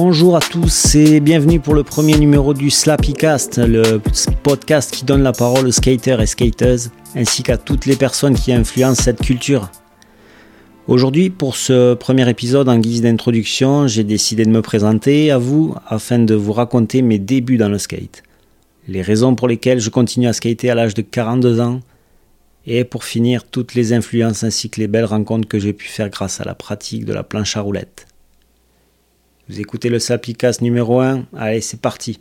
Bonjour à tous et bienvenue pour le premier numéro du Slappycast, le podcast qui donne la parole aux skaters et skateuses, ainsi qu'à toutes les personnes qui influencent cette culture. Aujourd'hui, pour ce premier épisode en guise d'introduction, j'ai décidé de me présenter à vous afin de vous raconter mes débuts dans le skate, les raisons pour lesquelles je continue à skater à l'âge de 42 ans, et pour finir, toutes les influences ainsi que les belles rencontres que j'ai pu faire grâce à la pratique de la planche à roulettes. Vous écoutez le Sapicas numéro 1. Allez, c'est parti.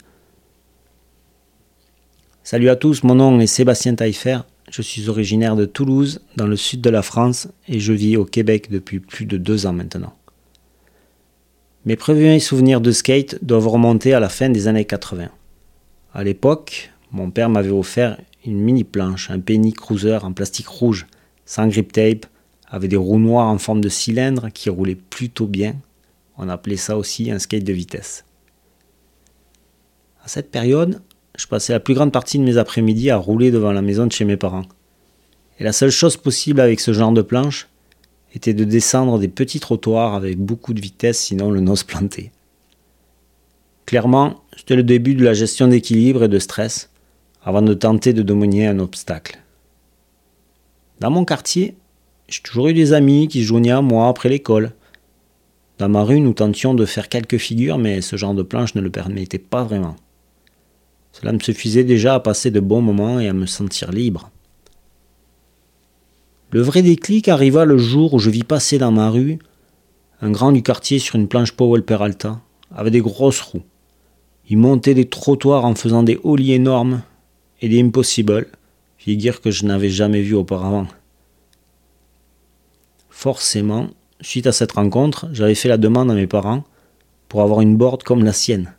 Salut à tous, mon nom est Sébastien Taillefer. Je suis originaire de Toulouse, dans le sud de la France, et je vis au Québec depuis plus de deux ans maintenant. Mes premiers souvenirs de skate doivent remonter à la fin des années 80. À l'époque, mon père m'avait offert une mini planche, un penny cruiser en plastique rouge, sans grip tape, avec des roues noires en forme de cylindre qui roulaient plutôt bien on appelait ça aussi un skate de vitesse. À cette période, je passais la plus grande partie de mes après-midi à rouler devant la maison de chez mes parents. Et la seule chose possible avec ce genre de planche était de descendre des petits trottoirs avec beaucoup de vitesse, sinon le nose planté. Clairement, c'était le début de la gestion d'équilibre et de stress, avant de tenter de dominer un obstacle. Dans mon quartier, j'ai toujours eu des amis qui se joignaient à moi après l'école, dans ma rue, nous tentions de faire quelques figures, mais ce genre de planche ne le permettait pas vraiment. Cela me suffisait déjà à passer de bons moments et à me sentir libre. Le vrai déclic arriva le jour où je vis passer dans ma rue un grand du quartier sur une planche Powell Peralta, avec des grosses roues. Il montait des trottoirs en faisant des ollies énormes et des impossibles, figures que je n'avais jamais vues auparavant. Forcément, suite à cette rencontre, j'avais fait la demande à mes parents pour avoir une board comme la sienne.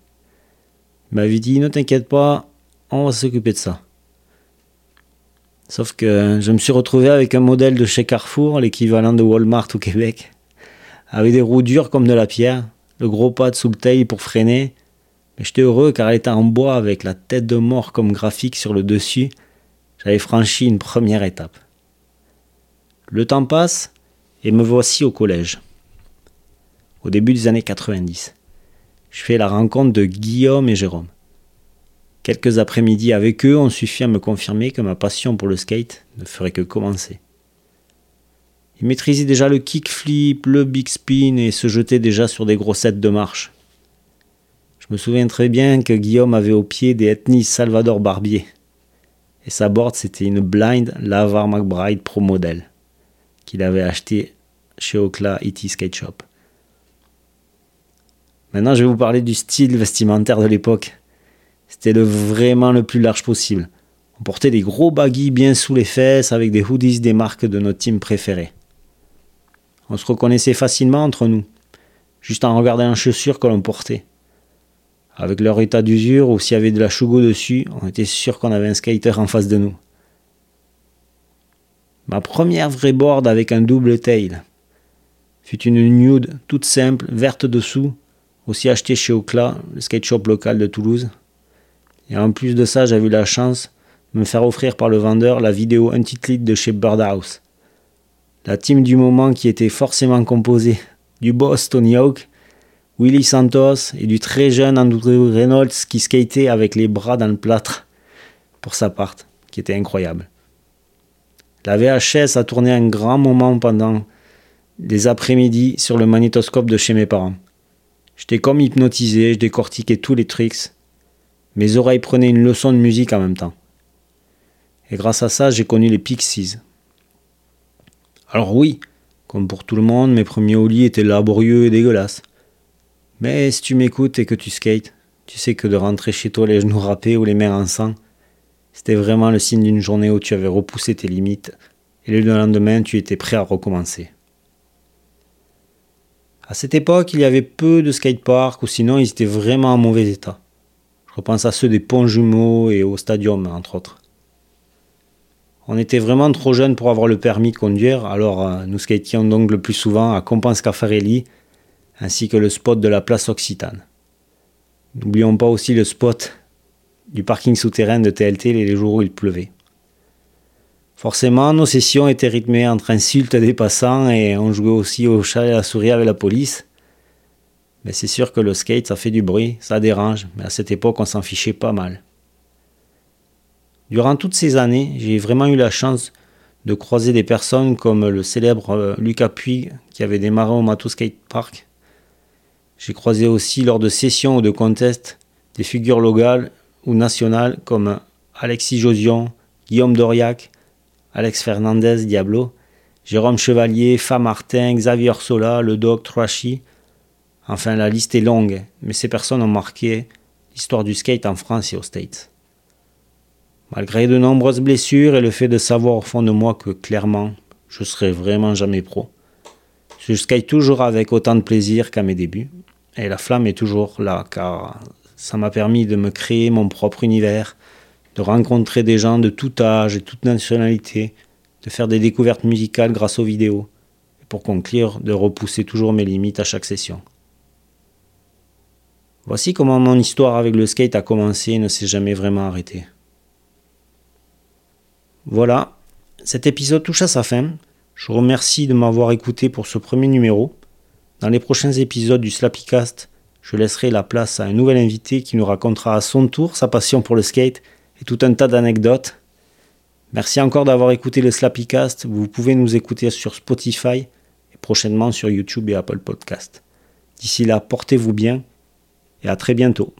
Ils m'avaient dit Ne t'inquiète pas, on va s'occuper de ça. Sauf que je me suis retrouvé avec un modèle de chez Carrefour, l'équivalent de Walmart au Québec, avec des roues dures comme de la pierre, le gros pad sous le tail pour freiner. Mais j'étais heureux car elle était en bois avec la tête de mort comme graphique sur le dessus. J'avais franchi une première étape. Le temps passe et me voici au collège. Au début des années 90. Je fais la rencontre de Guillaume et Jérôme. Quelques après-midi avec eux ont suffi à me confirmer que ma passion pour le skate ne ferait que commencer. Ils maîtrisaient déjà le kickflip, le big spin et se jetaient déjà sur des grossettes de marche. Je me souviens très bien que Guillaume avait au pied des ethnies Salvador Barbier. Et sa board c'était une blind Lavar McBride Pro Model qu'il avait acheté chez Okla E.T. Skate Shop. Maintenant, je vais vous parler du style vestimentaire de l'époque. C'était vraiment le plus large possible. On portait des gros baggy bien sous les fesses avec des hoodies des marques de notre team préféré. On se reconnaissait facilement entre nous, juste en regardant les chaussures que l'on portait. Avec leur état d'usure ou s'il y avait de la chougo dessus, on était sûr qu'on avait un skater en face de nous. Ma première vraie board avec un double tail fut une nude toute simple, verte dessous, aussi achetée chez Ocla, le skate shop local de Toulouse. Et en plus de ça, j'ai eu la chance de me faire offrir par le vendeur la vidéo Untitled de chez Birdhouse. La team du moment qui était forcément composée du boss Tony Hawk, Willy Santos et du très jeune Andrew Reynolds qui skatait avec les bras dans le plâtre pour sa part, qui était incroyable. La VHS a tourné un grand moment pendant les après-midi sur le magnétoscope de chez mes parents. J'étais comme hypnotisé, je décortiquais tous les tricks. Mes oreilles prenaient une leçon de musique en même temps. Et grâce à ça, j'ai connu les Pixies. Alors oui, comme pour tout le monde, mes premiers ollies étaient laborieux et dégueulasses. Mais si tu m'écoutes et que tu skates, tu sais que de rentrer chez toi les genoux râpés ou les mains en sang, c'était vraiment le signe d'une journée où tu avais repoussé tes limites et le lendemain tu étais prêt à recommencer. À cette époque, il y avait peu de skateparks ou sinon ils étaient vraiment en mauvais état. Je repense à ceux des ponts jumeaux et au stadium, entre autres. On était vraiment trop jeunes pour avoir le permis de conduire, alors euh, nous skations donc le plus souvent à Compense Caffarelli ainsi que le spot de la place Occitane. N'oublions pas aussi le spot du parking souterrain de TLT les jours où il pleuvait. Forcément, nos sessions étaient rythmées entre insultes des passants et on jouait aussi au chat et à la souris avec la police. Mais c'est sûr que le skate, ça fait du bruit, ça dérange, mais à cette époque, on s'en fichait pas mal. Durant toutes ces années, j'ai vraiment eu la chance de croiser des personnes comme le célèbre euh, Lucas Puig qui avait démarré au Mato Skate Park. J'ai croisé aussi lors de sessions ou de contests des figures locales ou nationales comme Alexis Josion, Guillaume Doriac, Alex Fernandez Diablo, Jérôme Chevalier, Fa Martin, Xavier Sola, le Doc Trashy. Enfin, la liste est longue, mais ces personnes ont marqué l'histoire du skate en France et aux States. Malgré de nombreuses blessures et le fait de savoir au fond de moi que clairement, je serai vraiment jamais pro. Je skate toujours avec autant de plaisir qu'à mes débuts. Et la flamme est toujours là, car ça m'a permis de me créer mon propre univers, de rencontrer des gens de tout âge et toute nationalité, de faire des découvertes musicales grâce aux vidéos, et pour conclure, de repousser toujours mes limites à chaque session. Voici comment mon histoire avec le skate a commencé et ne s'est jamais vraiment arrêtée. Voilà, cet épisode touche à sa fin. Je vous remercie de m'avoir écouté pour ce premier numéro. Dans les prochains épisodes du Slappycast, je laisserai la place à un nouvel invité qui nous racontera à son tour sa passion pour le skate et tout un tas d'anecdotes. Merci encore d'avoir écouté le Slappycast. Vous pouvez nous écouter sur Spotify et prochainement sur YouTube et Apple Podcast. D'ici là, portez-vous bien et à très bientôt.